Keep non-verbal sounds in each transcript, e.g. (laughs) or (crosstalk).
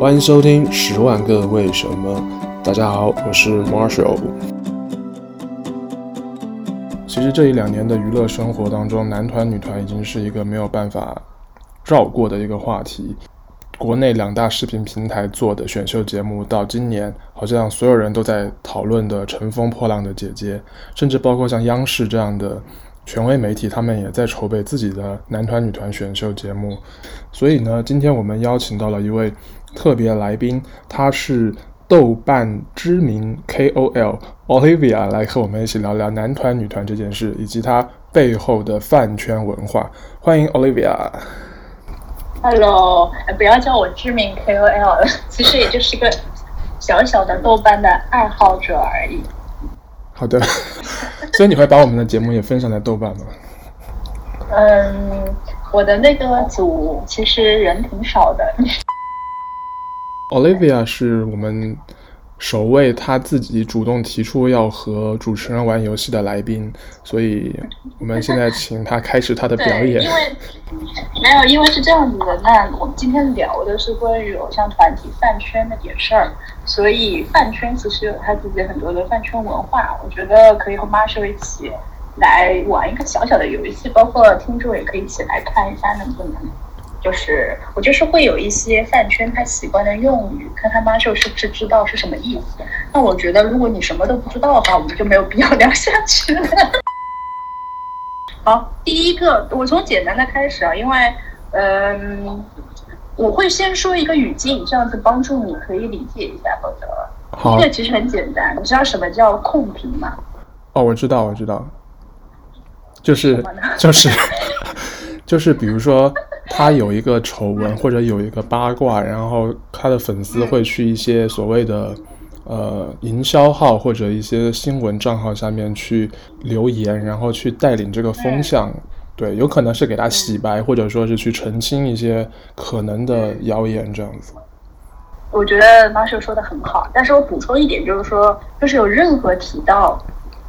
欢迎收听《十万个为什么》。大家好，我是 Marshall。其实这一两年的娱乐生活当中，男团、女团已经是一个没有办法绕过的一个话题。国内两大视频平台做的选秀节目，到今年好像所有人都在讨论的《乘风破浪的姐姐》，甚至包括像央视这样的权威媒体，他们也在筹备自己的男团、女团选秀节目。所以呢，今天我们邀请到了一位特别来宾，他是豆瓣知名 KOL Olivia，来和我们一起聊聊男团、女团这件事，以及他背后的饭圈文化。欢迎 Olivia。Hello，不要叫我知名 KOL 了，其实也就是个小小的豆瓣的爱好者而已。好的，(laughs) 所以你会把我们的节目也分享在豆瓣吗？嗯，我的那个组其实人挺少的。Olivia 是我们。首位他自己主动提出要和主持人玩游戏的来宾，所以我们现在请他开始他的表演。因为没有，因为是这样子的。那我们今天聊的是关于偶像团体饭圈那点事儿，所以饭圈其实有他自己很多的饭圈文化。我觉得可以和 Marshall 一起来玩一个小小的游戏，包括听众也可以一起来看一下能不能。就是我就是会有一些饭圈他习惯的用语，看他 Marshall 是不是知道是什么意思。那我觉得如果你什么都不知道的话，我们就没有必要聊下去了。好，第一个我从简单的开始啊，因为嗯，我会先说一个语境，这样子帮助你可以理解一下，否则好。这个其实很简单，你知道什么叫控评吗？哦，我知道，我知道，就是就是 (laughs) 就是比如说。他有一个丑闻或者有一个八卦，然后他的粉丝会去一些所谓的呃营销号或者一些新闻账号下面去留言，然后去带领这个风向，对，有可能是给他洗白，或者说是去澄清一些可能的谣言这样子。我觉得 Marshall 说的很好，但是我补充一点，就是说，就是有任何提到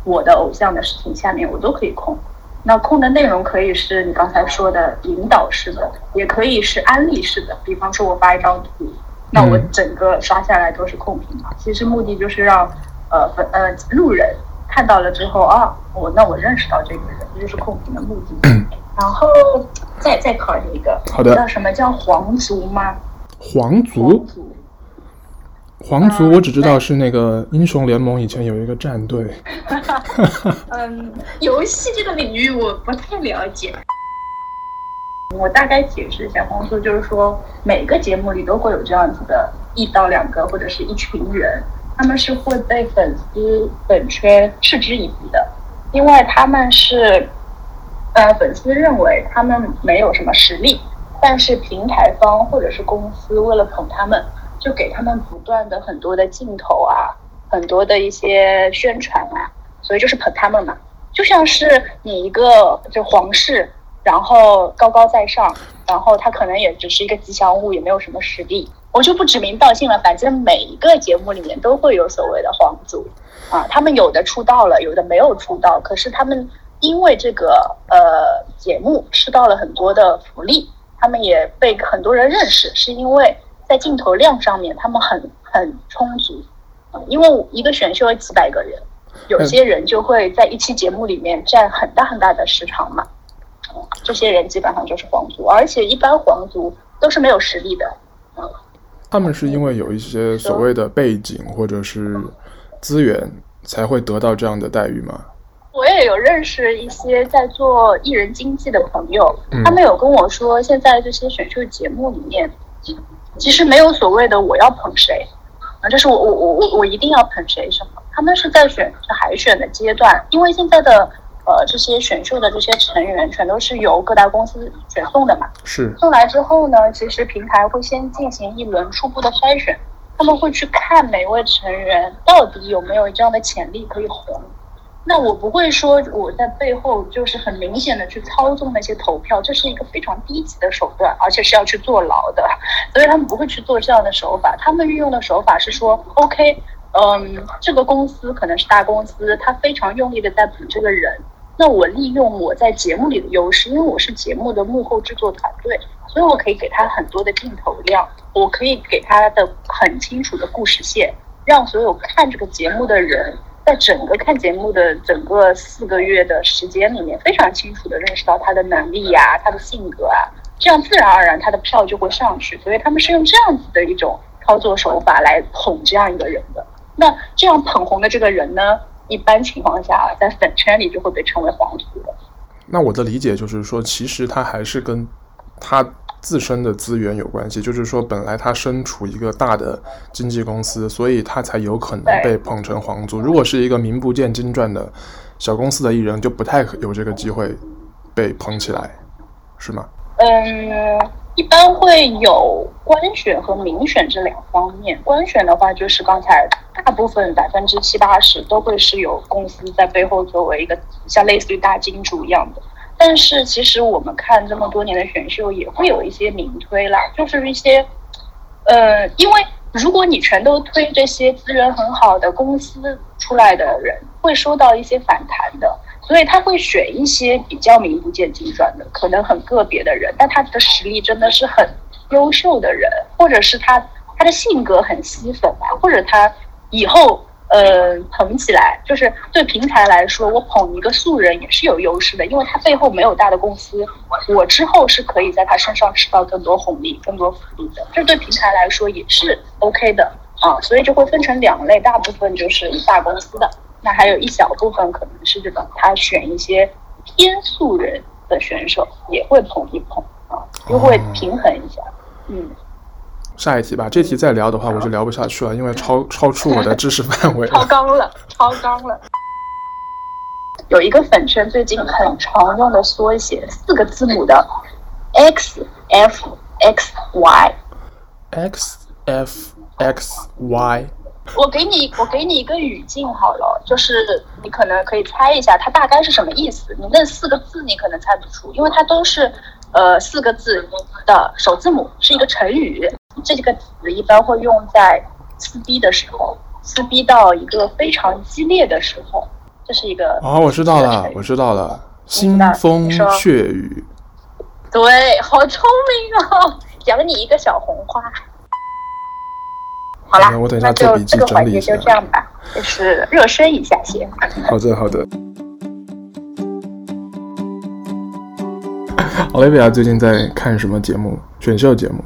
我的偶像的事情，下面我都可以控。那控的内容可以是你刚才说的引导式的，也可以是安利式的。比方说，我发一张图，那我整个刷下来都是控评嘛。其实目的就是让呃粉呃路人看到了之后啊，我那我认识到这个人，这就是控评的目的。(clears throat) 然后再再考你一个，好的，知道什么叫皇族吗？皇族。皇族皇族，我只知道是那个英雄联盟以前有一个战队。(laughs) 嗯，游戏这个领域我不太了解。我大概解释一下，皇族就是说每个节目里都会有这样子的一到两个或者是一群人，他们是会被粉丝粉圈嗤之以鼻的，因为他们是呃粉丝认为他们没有什么实力，但是平台方或者是公司为了捧他们。就给他们不断的很多的镜头啊，很多的一些宣传啊，所以就是捧他们嘛，就像是你一个就皇室，然后高高在上，然后他可能也只是一个吉祥物，也没有什么实力，我就不指名道姓了，反正每一个节目里面都会有所谓的皇族啊，他们有的出道了，有的没有出道，可是他们因为这个呃节目吃到了很多的福利，他们也被很多人认识，是因为。在镜头量上面，他们很很充足，因为一个选秀有几百个人，有些人就会在一期节目里面占很大很大的时长嘛，这些人基本上就是皇族，而且一般皇族都是没有实力的，嗯，他们是因为有一些所谓的背景或者是资源才会得到这样的待遇吗？我也有认识一些在做艺人经纪的朋友，他们有跟我说，现在这些选秀节目里面。其实没有所谓的我要捧谁，啊，就是我我我我我一定要捧谁什么？他们是在选海选的阶段，因为现在的呃这些选秀的这些成员全都是由各大公司选送的嘛。是。送来之后呢，其实平台会先进行一轮初步的筛选，他们会去看每位成员到底有没有这样的潜力可以红。那我不会说我在背后就是很明显的去操纵那些投票，这是一个非常低级的手段，而且是要去坐牢的，所以他们不会去做这样的手法。他们运用的手法是说，OK，嗯，这个公司可能是大公司，他非常用力的在捧这个人，那我利用我在节目里的优势，因为我是节目的幕后制作团队，所以我可以给他很多的镜头量，我可以给他的很清楚的故事线，让所有看这个节目的人，在整个看节目的整个四个月的时间里面，非常清楚地认识到他的能力呀、他的性格啊，这样自然而然他的票就会上去。所以他们是用这样子的一种操作手法来捧这样一个人的。那这样捧红的这个人呢，一般情况下在粉圈里就会被称为黄土。那我的理解就是说，其实他还是跟他。自身的资源有关系，就是说，本来他身处一个大的经纪公司，所以他才有可能被捧成皇族。如果是一个名不见经传的小公司的艺人，就不太有这个机会被捧起来，是吗？嗯，一般会有官选和民选这两方面。官选的话，就是刚才大部分百分之七八十都会是有公司在背后作为一个像类似于大金主一样的。但是其实我们看这么多年的选秀，也会有一些民推啦，就是一些，呃，因为如果你全都推这些资源很好的公司出来的人，会收到一些反弹的，所以他会选一些比较名不见经传的，可能很个别的人，但他的实力真的是很优秀的人，或者是他他的性格很吸粉啊，或者他以后。呃，捧起来就是对平台来说，我捧一个素人也是有优势的，因为他背后没有大的公司，我之后是可以在他身上吃到更多红利、更多福利的，这对平台来说也是 OK 的啊。所以就会分成两类，大部分就是大公司的，那还有一小部分可能是这种他选一些偏素人的选手也会捧一捧啊，就会平衡一下，嗯。下一题吧，这题再聊的话我就聊不下去了，因为超 (laughs) 超出我的知识范围。超纲了，超纲了。有一个粉圈最近很常用的缩写，四个字母的 X F X Y。X F X Y。我给你，我给你一个语境好了，就是你可能可以猜一下它大概是什么意思。你那四个字你可能猜不出，因为它都是呃四个字的首字母，是一个成语。这个词一般会用在撕逼的时候，撕逼到一个非常激烈的时候，这是一个啊、哦，我知道了，我知道了，腥风血雨。对，好聪明哦，(laughs) 奖你一个小红花。好啦，我等一下做笔记，这个环节就这样吧，就是热身一下先。好的，好的。(laughs) Olivia 最近在看什么节目？选秀节目？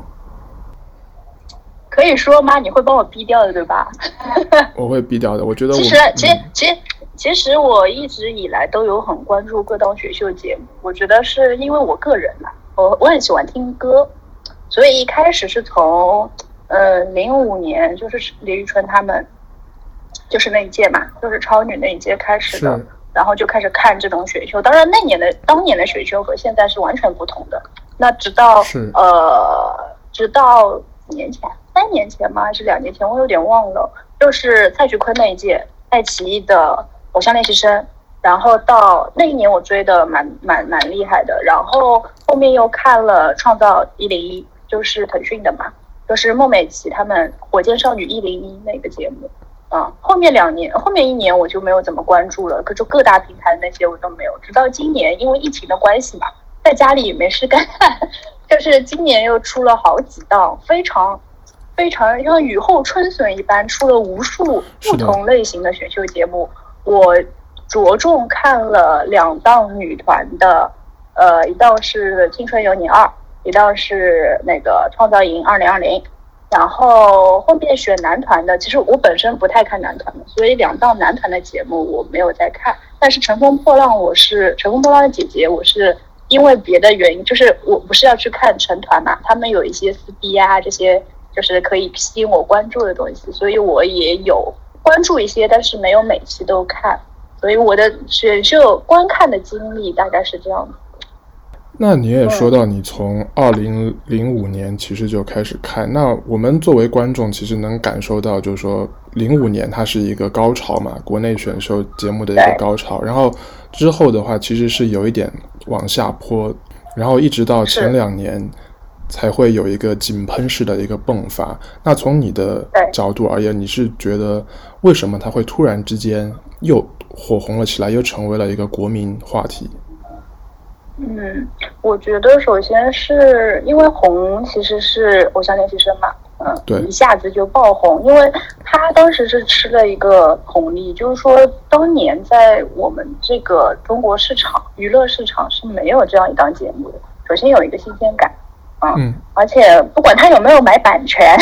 可以说吗？你会帮我逼掉的，对吧？(laughs) 我会逼掉的。我觉得我其实，其实，其实，其实我一直以来都有很关注各档选秀节目。我觉得是因为我个人嘛，我我很喜欢听歌，所以一开始是从呃零五年，就是李宇春他们，就是那一届嘛，就是超女那一届开始的，然后就开始看这种选秀。当然，那年的当年的选秀和现在是完全不同的。那直到呃，直到几年前。三年前吗？还是两年前？我有点忘了。就是蔡徐坤那一届，爱奇艺的《偶像练习生》，然后到那一年我追的蛮蛮蛮厉害的。然后后面又看了《创造一零一》，就是腾讯的嘛，就是孟美岐他们《火箭少女一零一》那个节目。啊，后面两年，后面一年我就没有怎么关注了，可就各大平台那些我都没有。直到今年，因为疫情的关系嘛，在家里也没事干，就是今年又出了好几档非常。非常像雨后春笋一般，出了无数不同类型的选秀节目。我着重看了两档女团的，呃，一档是《青春有你二》，一档是那个《创造营二零二零》。然后后面选男团的，其实我本身不太看男团的，所以两档男团的节目我没有在看。但是《乘风破浪》，我是《乘风破浪的姐姐》，我是因为别的原因，就是我不是要去看成团嘛，他们有一些撕逼啊这些。就是可以吸引我关注的东西，所以我也有关注一些，但是没有每期都看，所以我的选秀观看的经历大概是这样的。那你也说到，你从二零零五年其实就开始看，那我们作为观众其实能感受到，就是说零五年它是一个高潮嘛，国内选秀节目的一个高潮，然后之后的话其实是有一点往下坡，然后一直到前两年。才会有一个井喷式的一个迸发。那从你的角度而言，你是觉得为什么它会突然之间又火红了起来，又成为了一个国民话题？嗯，我觉得首先是因为红其实是偶像练习生嘛，嗯，对，一下子就爆红，因为他当时是吃了一个红利，就是说当年在我们这个中国市场娱乐市场是没有这样一档节目的。首先有一个新鲜感，啊、嗯，而且不管他有没有买版权，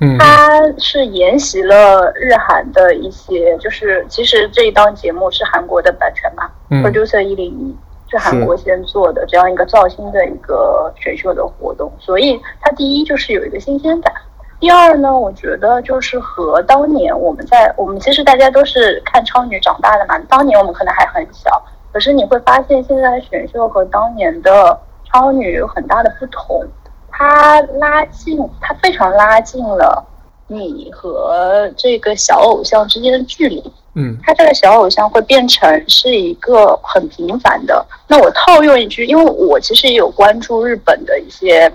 嗯，他是沿袭了日韩的一些，就是其实这一档节目是韩国的版权嘛，嗯，Producer 一零一。是韩国先做的这样一个造星的一个选秀的活动，所以它第一就是有一个新鲜感。第二呢，我觉得就是和当年我们在我们其实大家都是看超女长大的嘛，当年我们可能还很小，可是你会发现现在的选秀和当年的超女有很大的不同，它拉近，它非常拉近了你和这个小偶像之间的距离。嗯，他这个小偶像会变成是一个很平凡的。那我套用一句，因为我其实也有关注日本的一些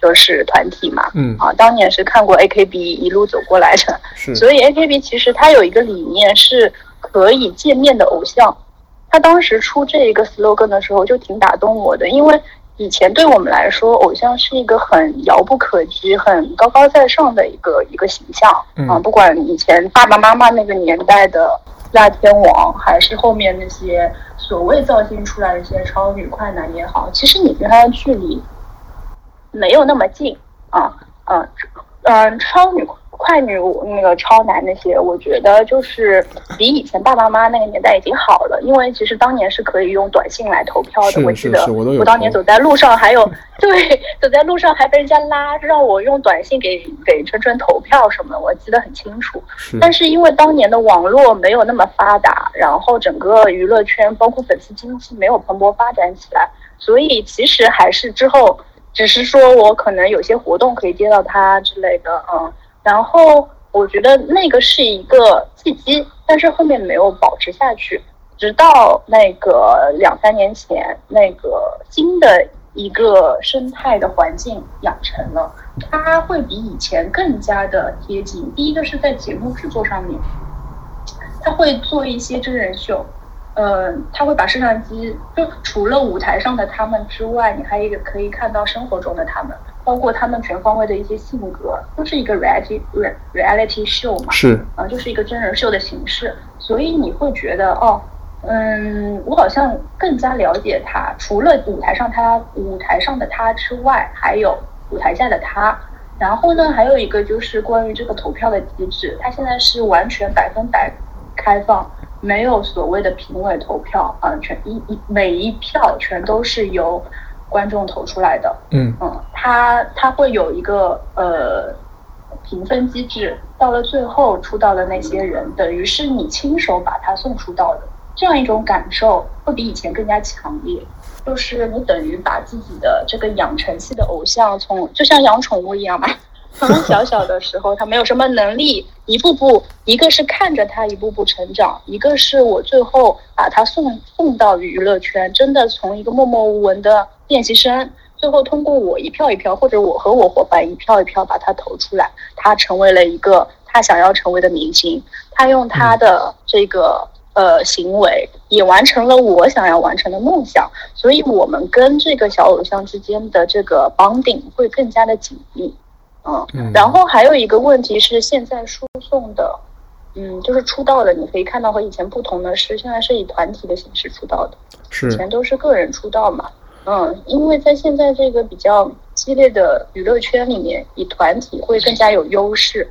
就是团体嘛，嗯啊，当年是看过 AKB 一路走过来的，是，所以 AKB 其实它有一个理念是可以见面的偶像。他当时出这一个 slogan 的时候就挺打动我的，因为以前对我们来说，偶像是一个很遥不可及、很高高在上的一个一个形象啊。不管以前爸爸妈妈那个年代的辣天王，还是后面那些所谓造星出来的一些超女、快男也好，其实你跟他的距离没有那么近啊，嗯嗯，超女。快女那个超男那些，我觉得就是比以前爸爸妈妈那个年代已经好了，因为其实当年是可以用短信来投票的。我记得我当年走在路上还有对，走在路上还被人家拉，让我用短信给给春春投票什么的，我记得很清楚。但是因为当年的网络没有那么发达，然后整个娱乐圈包括粉丝经济没有蓬勃发展起来，所以其实还是之后只是说我可能有些活动可以接到他之类的，嗯。然后我觉得那个是一个契机，但是后面没有保持下去，直到那个两三年前，那个新的一个生态的环境养成了，它会比以前更加的贴近。第一个是在节目制作上面，他会做一些真人秀，呃，他会把摄像机就除了舞台上的他们之外，你还有可以看到生活中的他们。包括他们全方位的一些性格，都是一个 reality reality show 嘛，是啊，就是一个真人秀的形式，所以你会觉得哦，嗯，我好像更加了解他，除了舞台上他舞台上的他之外，还有舞台下的他。然后呢，还有一个就是关于这个投票的机制，它现在是完全百分百开放，没有所谓的评委投票啊，全一一每一票全都是由。观众投出来的，嗯。嗯，他他会有一个呃评分机制，到了最后出道的那些人，等于是你亲手把他送出道的，这样一种感受会比以前更加强烈。就是你等于把自己的这个养成系的偶像从，从就像养宠物一样吧，从小小的时候他没有什么能力，一步步，一个是看着他一步步成长，一个是我最后把他送送到娱乐圈，真的从一个默默无闻的。练习生最后通过我一票一票，或者我和我伙伴一票一票把他投出来，他成为了一个他想要成为的明星。他用他的这个呃行为，也完成了我想要完成的梦想。所以，我们跟这个小偶像之间的这个 bonding 会更加的紧密。嗯，然后还有一个问题是，现在输送的，嗯，就是出道的，你可以看到和以前不同的是，现在是以团体的形式出道的，是以前都是个人出道嘛。嗯，因为在现在这个比较激烈的娱乐圈里面，以团体会更加有优势。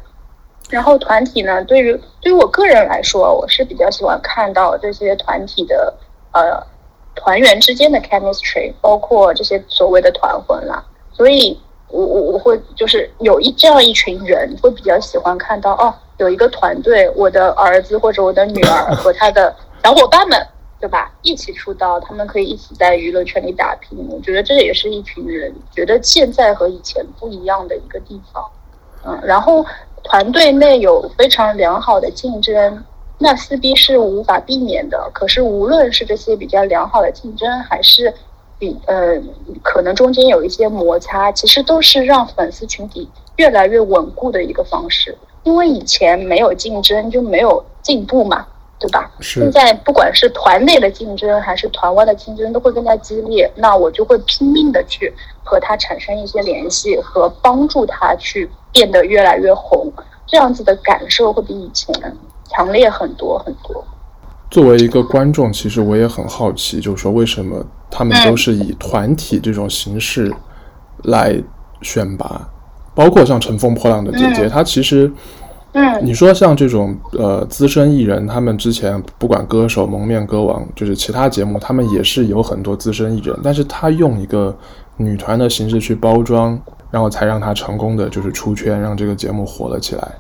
然后团体呢，对于对于我个人来说，我是比较喜欢看到这些团体的呃团员之间的 chemistry，包括这些所谓的团魂啦。所以我我我会就是有一这样一群人，会比较喜欢看到哦，有一个团队，我的儿子或者我的女儿 (laughs) 和他的小伙伴们。对吧？一起出道，他们可以一起在娱乐圈里打拼。我觉得这也是一群人觉得现在和以前不一样的一个地方。嗯，然后团队内有非常良好的竞争，那撕逼是无法避免的。可是无论是这些比较良好的竞争，还是比呃可能中间有一些摩擦，其实都是让粉丝群体越来越稳固的一个方式。因为以前没有竞争，就没有进步嘛。对吧？是。现在不管是团内的竞争还是团外的竞争，都会更加激烈。那我就会拼命的去和他产生一些联系，和帮助他去变得越来越红。这样子的感受会比以前强烈很多很多。作为一个观众，其实我也很好奇，就是说为什么他们都是以团体这种形式来选拔，嗯、包括像乘风破浪的姐姐，她、嗯、其实。嗯，你说像这种呃资深艺人，他们之前不管歌手、蒙面歌王，就是其他节目，他们也是有很多资深艺人，但是他用一个女团的形式去包装，然后才让他成功的就是出圈，让这个节目火了起来。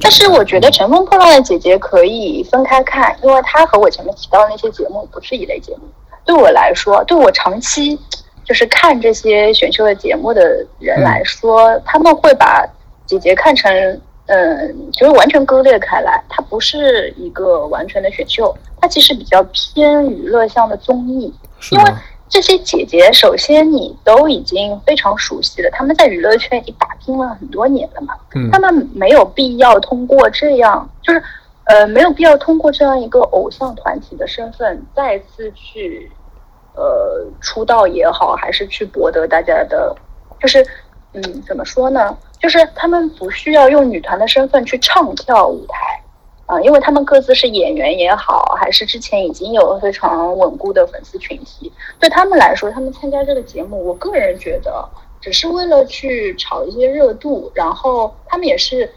但是我觉得《乘风破浪的姐姐》可以分开看，因为它和我前面提到的那些节目不是一类节目。对我来说，对我长期就是看这些选秀的节目的人来说，嗯、他们会把姐姐看成。嗯，就是完全割裂开来，它不是一个完全的选秀，它其实比较偏娱乐向的综艺。因为这些姐姐，首先你都已经非常熟悉了，他们在娱乐圈已经打拼了很多年了嘛，嗯，他们没有必要通过这样，就是呃，没有必要通过这样一个偶像团体的身份再次去呃出道也好，还是去博得大家的，就是嗯，怎么说呢？就是他们不需要用女团的身份去唱跳舞台，啊、呃，因为他们各自是演员也好，还是之前已经有非常稳固的粉丝群体，对他们来说，他们参加这个节目，我个人觉得只是为了去炒一些热度，然后他们也是，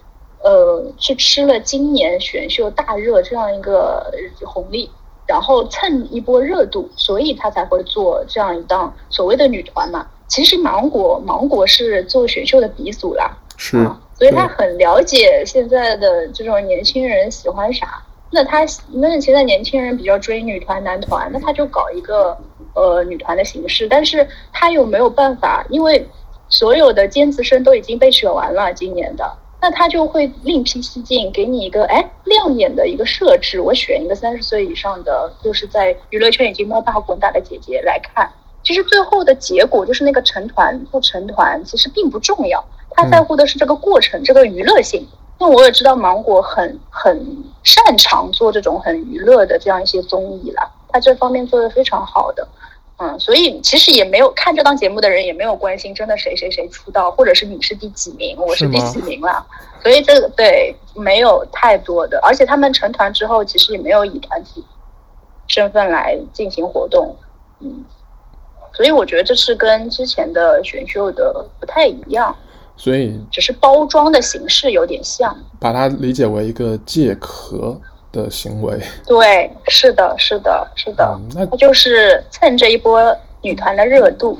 呃，去吃了今年选秀大热这样一个红利，然后蹭一波热度，所以他才会做这样一档所谓的女团嘛。其实芒果芒果是做选秀的鼻祖啦，是、啊，所以他很了解现在的这种年轻人喜欢啥。那他那现在年轻人比较追女团男团，那他就搞一个呃女团的形式。但是他又没有办法，因为所有的尖子生都已经被选完了，今年的，那他就会另辟蹊径，给你一个哎亮眼的一个设置。我选一个三十岁以上的，就是在娱乐圈已经摸爬滚打的姐姐来看。其实最后的结果就是那个成团不成团，其实并不重要。他在乎的是这个过程，这个娱乐性。那我也知道芒果很很擅长做这种很娱乐的这样一些综艺了，他这方面做得非常好的。嗯，所以其实也没有看这档节目的人也没有关心真的谁谁谁出道，或者是你是第几名，我是第几名了。所以这个对没有太多的，而且他们成团之后其实也没有以团体身份来进行活动。嗯。所以我觉得这是跟之前的选秀的不太一样，所以只是包装的形式有点像，把它理解为一个借壳的行为。对，是的，是的，是的，嗯、那它就是蹭这一波女团的热度。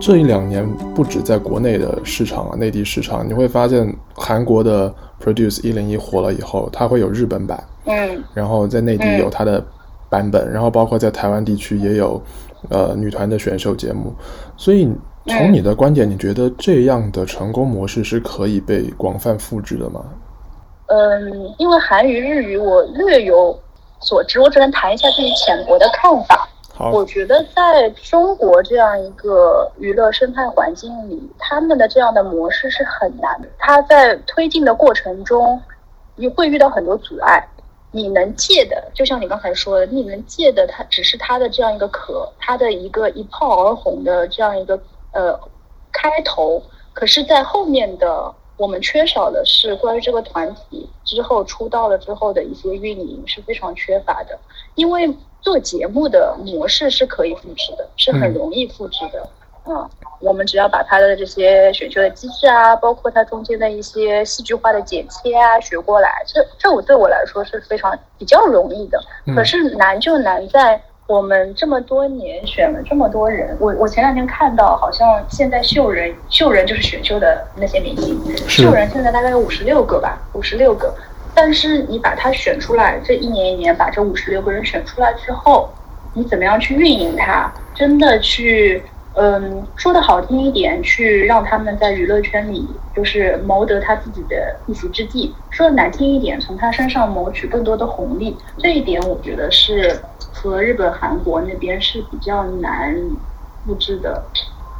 这一两年不止在国内的市场啊，内地市场，你会发现韩国的 Produce 一零一火了以后，它会有日本版，嗯，然后在内地有它的。版本，然后包括在台湾地区也有，呃，女团的选秀节目，所以从你的观点，你觉得这样的成功模式是可以被广泛复制的吗？嗯，因为韩语、日语我略有所知，我只能谈一下自己浅薄的看法。好，我觉得在中国这样一个娱乐生态环境里，他们的这样的模式是很难的。他在推进的过程中，你会遇到很多阻碍。你能借的，就像你刚才说的，你能借的，它只是它的这样一个壳，它的一个一炮而红的这样一个呃开头。可是，在后面的我们缺少的是关于这个团体之后出道了之后的一些运营是非常缺乏的。因为做节目的模式是可以复制的，是很容易复制的。嗯。嗯我们只要把它的这些选秀的机制啊，包括它中间的一些戏剧化的剪切啊学过来，这这我对我来说是非常比较容易的。可是难就难在我们这么多年选了这么多人，我我前两天看到好像现在秀人秀人就是选秀的那些明星，秀人现在大概有五十六个吧，五十六个。但是你把他选出来，这一年一年把这五十六个人选出来之后，你怎么样去运营他？真的去。嗯，说的好听一点，去让他们在娱乐圈里就是谋得他自己的一席之地；说的难听一点，从他身上谋取更多的红利。这一点我觉得是和日本、韩国那边是比较难复制的。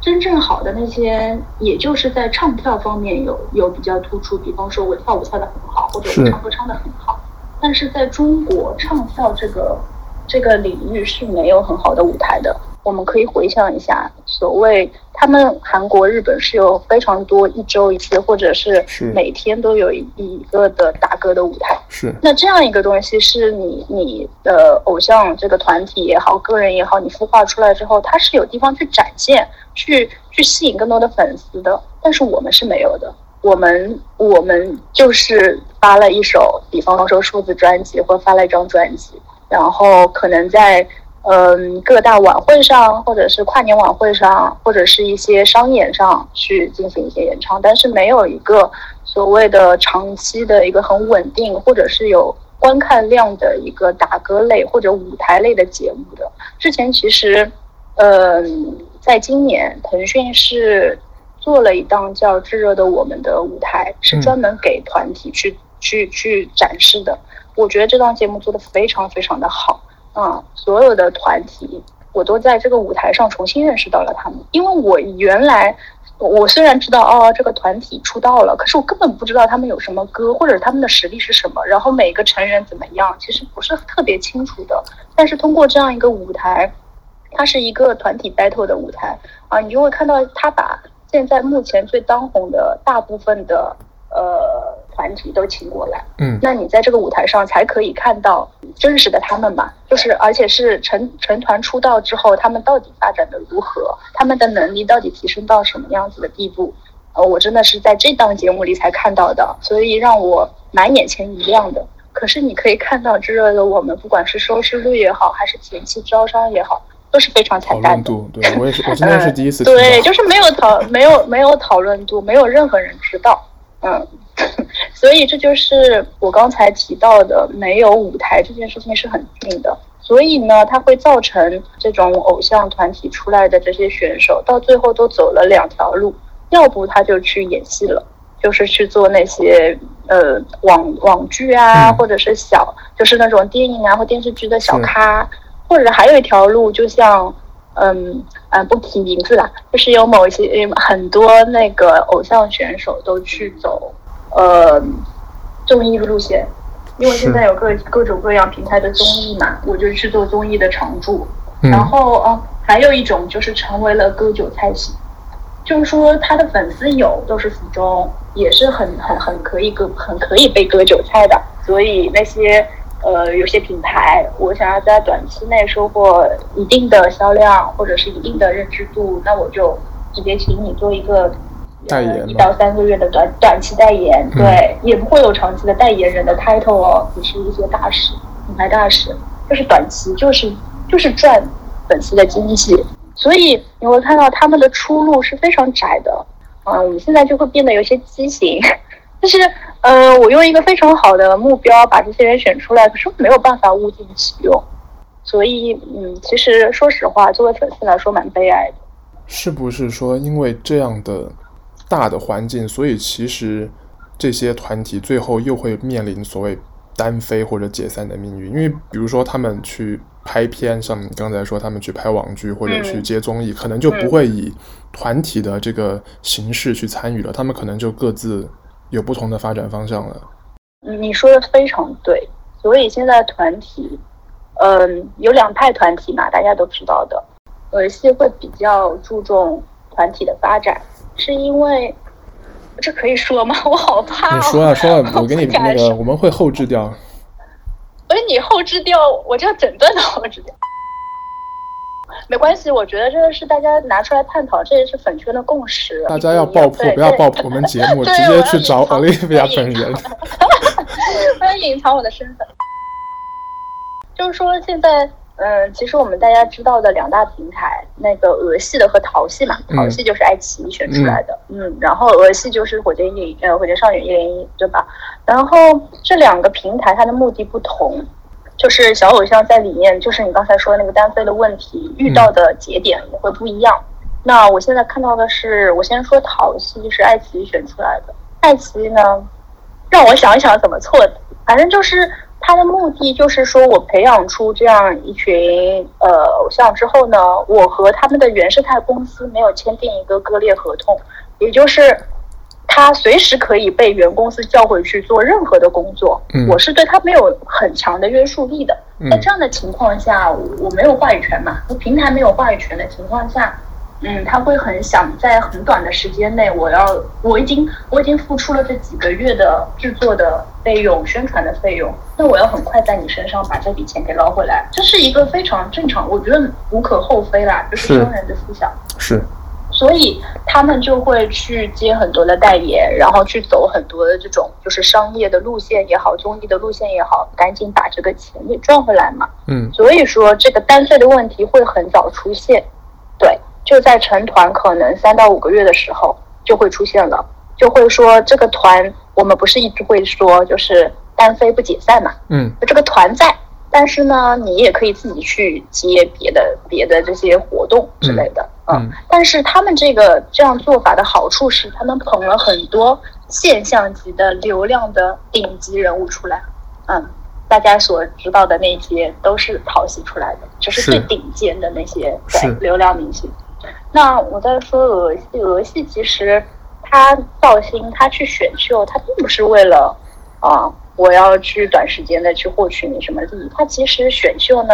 真正好的那些，也就是在唱跳方面有有比较突出，比方说我跳舞跳得很好，或者我唱歌唱得很好。但是在中国唱跳这个这个领域是没有很好的舞台的。我们可以回想一下，所谓他们韩国、日本是有非常多一周一次，或者是每天都有一一个的打歌的舞台。是。那这样一个东西，是你你的偶像这个团体也好，个人也好，你孵化出来之后，它是有地方去展现，去去吸引更多的粉丝的。但是我们是没有的，我们我们就是发了一首，比方说数字专辑，或发了一张专辑，然后可能在。嗯，各大晚会上，或者是跨年晚会上，或者是一些商演上去进行一些演唱，但是没有一个所谓的长期的一个很稳定，或者是有观看量的一个打歌类或者舞台类的节目的。之前其实，嗯，在今年腾讯是做了一档叫《炙热的我们》的舞台，是专门给团体去、嗯、去去展示的。我觉得这档节目做的非常非常的好。啊，所有的团体，我都在这个舞台上重新认识到了他们。因为我原来，我虽然知道哦，这个团体出道了，可是我根本不知道他们有什么歌，或者他们的实力是什么，然后每个成员怎么样，其实不是特别清楚的。但是通过这样一个舞台，它是一个团体 battle 的舞台啊，你就会看到他把现在目前最当红的大部分的呃。团体都请过来，嗯，那你在这个舞台上才可以看到真实的他们嘛，就是而且是成成团出道之后，他们到底发展的如何，他们的能力到底提升到什么样子的地步，呃，我真的是在这档节目里才看到的，所以让我蛮眼前一亮的。可是你可以看到，炙热的我们，不管是收视率也好，还是前期招商也好，都是非常惨淡的。对，我也是，我今天是 (laughs) 第一次、嗯。对，就是没有讨，没有没有讨论度，没有任何人知道，嗯。所以这就是我刚才提到的，没有舞台这件事情是很近的。所以呢，它会造成这种偶像团体出来的这些选手，到最后都走了两条路：要不他就去演戏了，就是去做那些呃网网剧啊，或者是小就是那种电影啊或电视剧的小咖；或者还有一条路，就像嗯嗯不提名字了，就是有某一些很多那个偶像选手都去走。呃，综艺路线，因为现在有各各种各样平台的综艺嘛，我就去做综艺的常驻。嗯、然后啊，还有一种就是成为了割韭菜型，就是说他的粉丝有都是死忠，也是很很很可以割，很可以被割韭菜的。所以那些呃有些品牌，我想要在短期内收获一定的销量或者是一定的认知度，那我就直接请你做一个。代言一到三个月的短短期代言，对，嗯、也不会有长期的代言人的 title 哦，只是一些大使、品牌大使，就是短期，就是就是赚粉丝的经济，所以你会看到他们的出路是非常窄的。嗯，我们现在就会变得有些畸形，(laughs) 就是呃，我用一个非常好的目标把这些人选出来，可是没有办法物尽其用，所以嗯，其实说实话，作为粉丝来说蛮悲哀的。是不是说因为这样的？大的环境，所以其实这些团体最后又会面临所谓单飞或者解散的命运。因为比如说他们去拍片，像你刚才说他们去拍网剧或者去接综艺，可能就不会以团体的这个形式去参与了，他们可能就各自有不同的发展方向了。你说的非常对，所以现在团体，嗯，有两派团体嘛，大家都知道的，儿戏会比较注重团体的发展。是因为这可以说吗？(laughs) 我好怕、哦。你说啊说啊，我给你 (laughs) 那个，我们会后置掉。所以你后置掉，我就要整段都后置掉。没关系，我觉得这个是大家拿出来探讨，这也是粉圈的共识。大家要爆破，不要爆破 (laughs) 我们节目，直接去找 Olivia 本人。(laughs) 我要隐藏我的身份。就是说现在。嗯，其实我们大家知道的两大平台，那个俄系的和淘系嘛，淘系就是爱奇艺选出来的，嗯，嗯，然后俄系就是火箭一呃火箭少女一零一，对吧？然后这两个平台它的目的不同，就是小偶像在里面，就是你刚才说的那个单飞的问题遇到的节点也会不一样。嗯、那我现在看到的是，我先说淘戏是爱奇艺选出来的，爱奇艺呢，让我想一想怎么错的，反正就是。他的目的就是说，我培养出这样一群呃偶像之后呢，我和他们的原生态公司没有签订一个割裂合同，也就是他随时可以被原公司叫回去做任何的工作，嗯、我是对他没有很强的约束力的。嗯、在这样的情况下，我没有话语权嘛，平台没有话语权的情况下。嗯，他会很想在很短的时间内，我要我已经我已经付出了这几个月的制作的费用、宣传的费用，那我要很快在你身上把这笔钱给捞回来，这是一个非常正常，我觉得无可厚非啦，就是商人的思想。是，所以他们就会去接很多的代言，然后去走很多的这种就是商业的路线也好，综艺的路线也好，赶紧把这个钱给赚回来嘛。嗯，所以说这个单飞的问题会很早出现，对。就在成团可能三到五个月的时候就会出现了，就会说这个团我们不是一直会说就是单飞不解散嘛，嗯，这个团在，但是呢你也可以自己去接别的别的这些活动之类的，嗯，嗯，但是他们这个这样做法的好处是他们捧了很多现象级的流量的顶级人物出来，嗯，大家所知道的那些都是淘戏出来的，就是最顶尖的那些对流量明星。那我在说俄系，俄系其实他造星，他去选秀，他并不是为了啊，我要去短时间的去获取你什么利益。他其实选秀呢，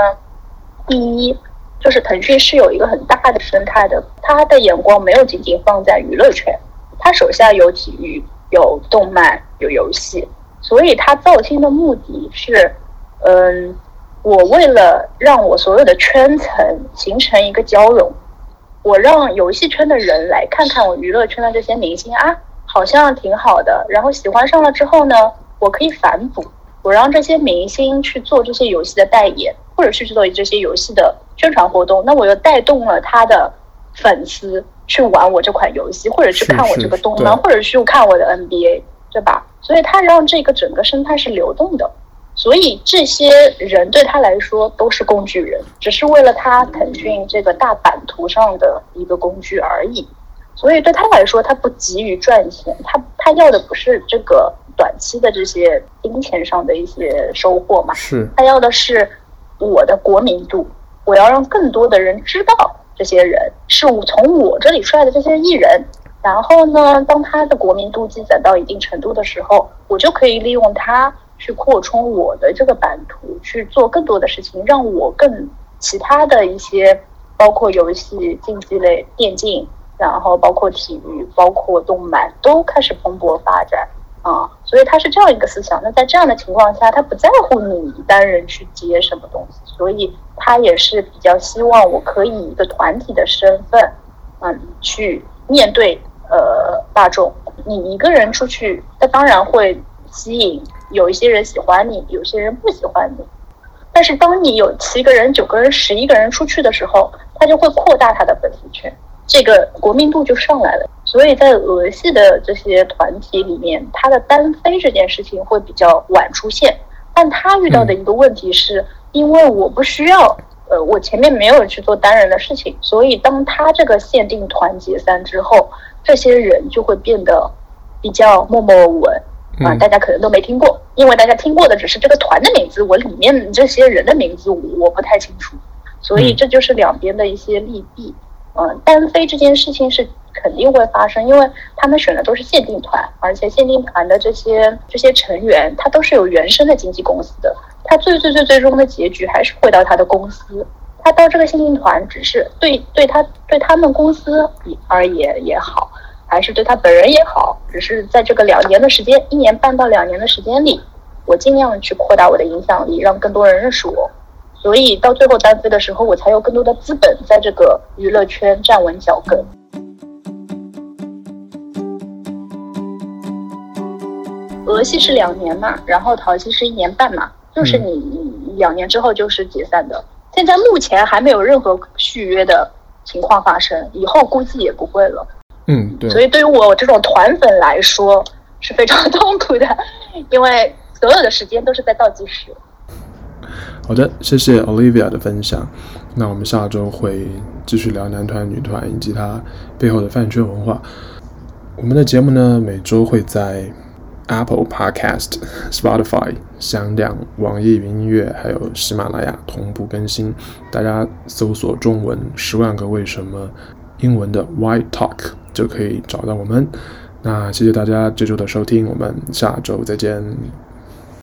第一就是腾讯是有一个很大的生态的，他的眼光没有仅仅放在娱乐圈，他手下有体育、有动漫、有游戏，所以他造星的目的是，嗯，我为了让我所有的圈层形成一个交融。我让游戏圈的人来看看我娱乐圈的这些明星啊，好像挺好的。然后喜欢上了之后呢，我可以反哺，我让这些明星去做这些游戏的代言，或者是去做这些游戏的宣传活动。那我又带动了他的粉丝去玩我这款游戏，或者去看我这个动漫，或者去看我的 NBA，对吧？所以他让这个整个生态是流动的。所以这些人对他来说都是工具人，只是为了他腾讯这个大版图上的一个工具而已。所以对他来说，他不急于赚钱，他他要的不是这个短期的这些金钱上的一些收获嘛，是他要的是我的国民度，我要让更多的人知道这些人是我从我这里出来的这些艺人。然后呢，当他的国民度积攒到一定程度的时候，我就可以利用他。去扩充我的这个版图，去做更多的事情，让我更其他的一些，包括游戏、竞技类、电竞，然后包括体育、包括动漫，都开始蓬勃发展啊。所以他是这样一个思想。那在这样的情况下，他不在乎你单人去接什么东西，所以他也是比较希望我可以一个团体的身份，嗯，去面对呃大众。你一个人出去，他当然会吸引。有一些人喜欢你，有些人不喜欢你。但是当你有七个人、九个人、十一个人出去的时候，他就会扩大他的粉丝圈，这个国民度就上来了。所以在俄系的这些团体里面，他的单飞这件事情会比较晚出现。但他遇到的一个问题是，因为我不需要，呃，我前面没有去做单人的事情，所以当他这个限定团解散之后，这些人就会变得比较默默无闻。啊，大家可能都没听过，因为大家听过的只是这个团的名字，我里面这些人的名字我不太清楚，所以这就是两边的一些利弊。嗯，单飞这件事情是肯定会发生，因为他们选的都是限定团，而且限定团的这些这些成员，他都是有原生的经纪公司的，他最最最最终的结局还是回到他的公司，他到这个限定团只是对对他对他们公司而言也好。还是对他本人也好，只是在这个两年的时间，一年半到两年的时间里，我尽量去扩大我的影响力，让更多人认识我。所以到最后单飞的时候，我才有更多的资本在这个娱乐圈站稳脚跟。俄系是两年嘛，然后淘系是一年半嘛，就是你两年之后就是解散的。现在目前还没有任何续约的情况发生，以后估计也不会了。嗯，对。所以对于我这种团粉来说是非常 (laughs) 痛苦的，因为所有的时间都是在倒计时。好的，谢谢 Olivia 的分享。那我们下周会继续聊男团、女团以及它背后的饭圈文化。我们的节目呢，每周会在 Apple Podcast、(laughs) Spotify、响亮、网易云音乐还有喜马拉雅同步更新。大家搜索中文“十万个为什么”，英文的 “Why Talk” 就可以找到我们。那谢谢大家这周的收听，我们下周再见。